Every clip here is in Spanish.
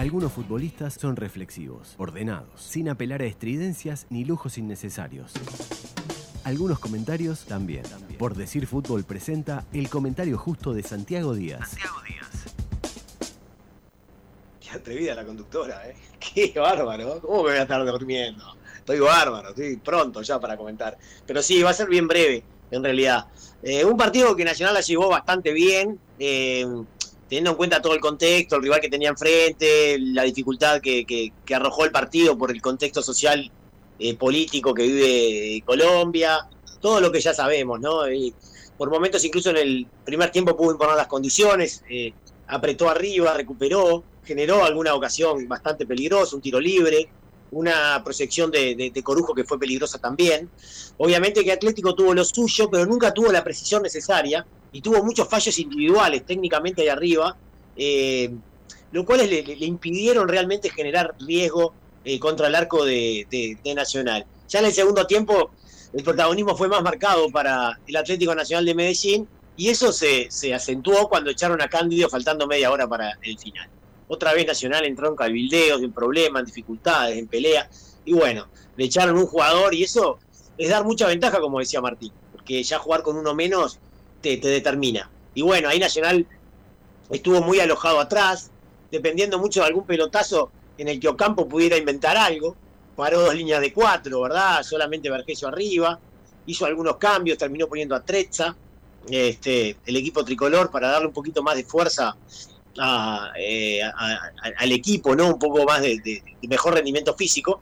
Algunos futbolistas son reflexivos, ordenados, sin apelar a estridencias ni lujos innecesarios. Algunos comentarios también. Por decir fútbol presenta el comentario justo de Santiago Díaz. Santiago Díaz. Qué atrevida la conductora, ¿eh? Qué bárbaro. ¿Cómo me voy a estar durmiendo? Estoy bárbaro, estoy pronto ya para comentar. Pero sí, va a ser bien breve, en realidad. Eh, un partido que Nacional la llevó bastante bien. Eh, teniendo en cuenta todo el contexto, el rival que tenía enfrente, la dificultad que, arrojó el partido por el contexto social eh, político que vive Colombia, todo lo que ya sabemos, ¿no? Por momentos incluso en el primer tiempo pudo imponer las condiciones, eh, apretó arriba, recuperó, generó alguna ocasión bastante peligrosa, un tiro libre, una proyección de, Corujo que fue peligrosa también. Obviamente que Atlético tuvo lo suyo, pero nunca tuvo la precisión necesaria y tuvo muchos fallos individuales técnicamente ahí arriba, eh, lo cual le, impidieron realmente generar riesgo eh, contra el arco de, Nacional. Ya en el segundo tiempo el protagonismo fue más marcado para el Atlético Nacional de Medellín y eso se, acentuó cuando echaron a Cándido faltando media hora para el final. Otra vez Nacional entró en cabildeos, en problemas, en dificultades, en pelea y bueno, le echaron un jugador y eso es dar mucha ventaja, como decía Martín, porque ya jugar con uno menos te, determina. Y bueno, ahí Nacional estuvo muy alojado atrás, dependiendo mucho de algún pelotazo en el que Ocampo pudiera inventar algo. Paró dos líneas de cuatro, ¿verdad? Solamente Vergesio arriba. Hizo algunos cambios, terminó poniendo a Trezza, este, el equipo tricolor, para darle un poquito más de fuerza eh, al equipo, ¿no? Un poco más de, mejor rendimiento físico.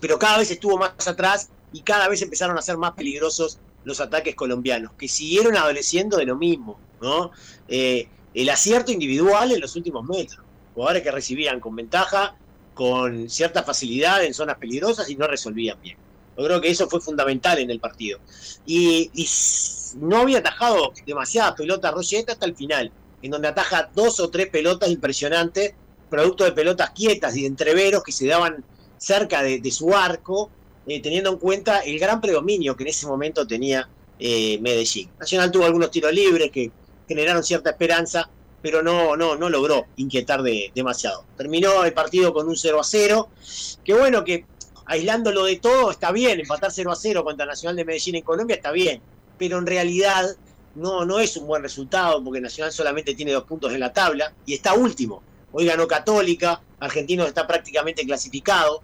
Pero cada vez estuvo más atrás y cada vez empezaron a ser más peligrosos los ataques colombianos, que siguieron adoleciendo de lo mismo, ¿no? Eh, el acierto individual en los últimos metros, jugadores que recibían con ventaja, con cierta facilidad en zonas peligrosas y no resolvían bien. Yo creo que eso fue fundamental en el partido. Y, no había atajado demasiadas pelotas Rocheta hasta el final, en donde ataja dos o tres pelotas impresionantes, producto de pelotas quietas y de entreveros que se daban cerca de su arco eh, teniendo en cuenta el gran predominio que en ese momento tenía eh, Medellín. Nacional tuvo algunos tiros libres que generaron cierta esperanza, pero no, no, no logró inquietar demasiado. Terminó el partido con un 0 a 0, que bueno, que aislándolo de todo está bien, empatar 0 a 0 contra Nacional de Medellín en Colombia está bien, pero en realidad no, no es un buen resultado porque Nacional solamente tiene dos puntos en la tabla y está último. Hoy ganó Católica, Argentinos está prácticamente clasificado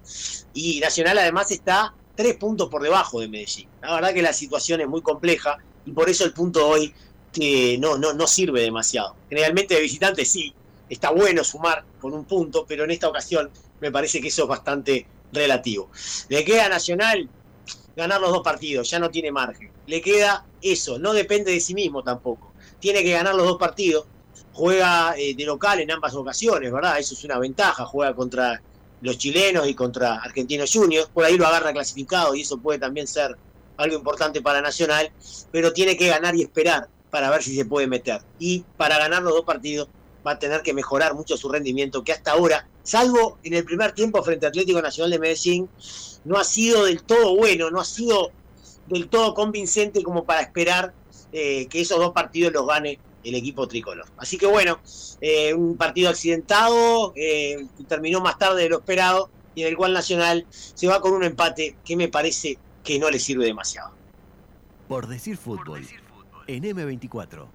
y Nacional además está tres puntos por debajo de Medellín. La verdad que la situación es muy compleja y por eso el punto hoy que no, no, no sirve demasiado. Generalmente de visitante sí, está bueno sumar con un punto, pero en esta ocasión me parece que eso es bastante relativo. Le queda a Nacional ganar los dos partidos, ya no tiene margen. Le queda eso, no depende de sí mismo tampoco. Tiene que ganar los dos partidos juega eh, de local en ambas ocasiones, ¿verdad? Eso es una ventaja, juega contra los chilenos y contra Argentinos Juniors, por ahí lo agarra clasificado y eso puede también ser algo importante para Nacional, pero tiene que ganar y esperar para ver si se puede meter. Y para ganar los dos partidos va a tener que mejorar mucho su rendimiento, que hasta ahora, salvo en el primer tiempo frente a Atlético Nacional de Medellín, no ha sido del todo bueno, no ha sido del todo convincente como para esperar eh, que esos dos partidos los gane el equipo tricolor. Así que bueno, eh, un partido accidentado, eh, terminó más tarde de lo esperado y en el cual Nacional se va con un empate que me parece que no le sirve demasiado. Por decir fútbol, en M24.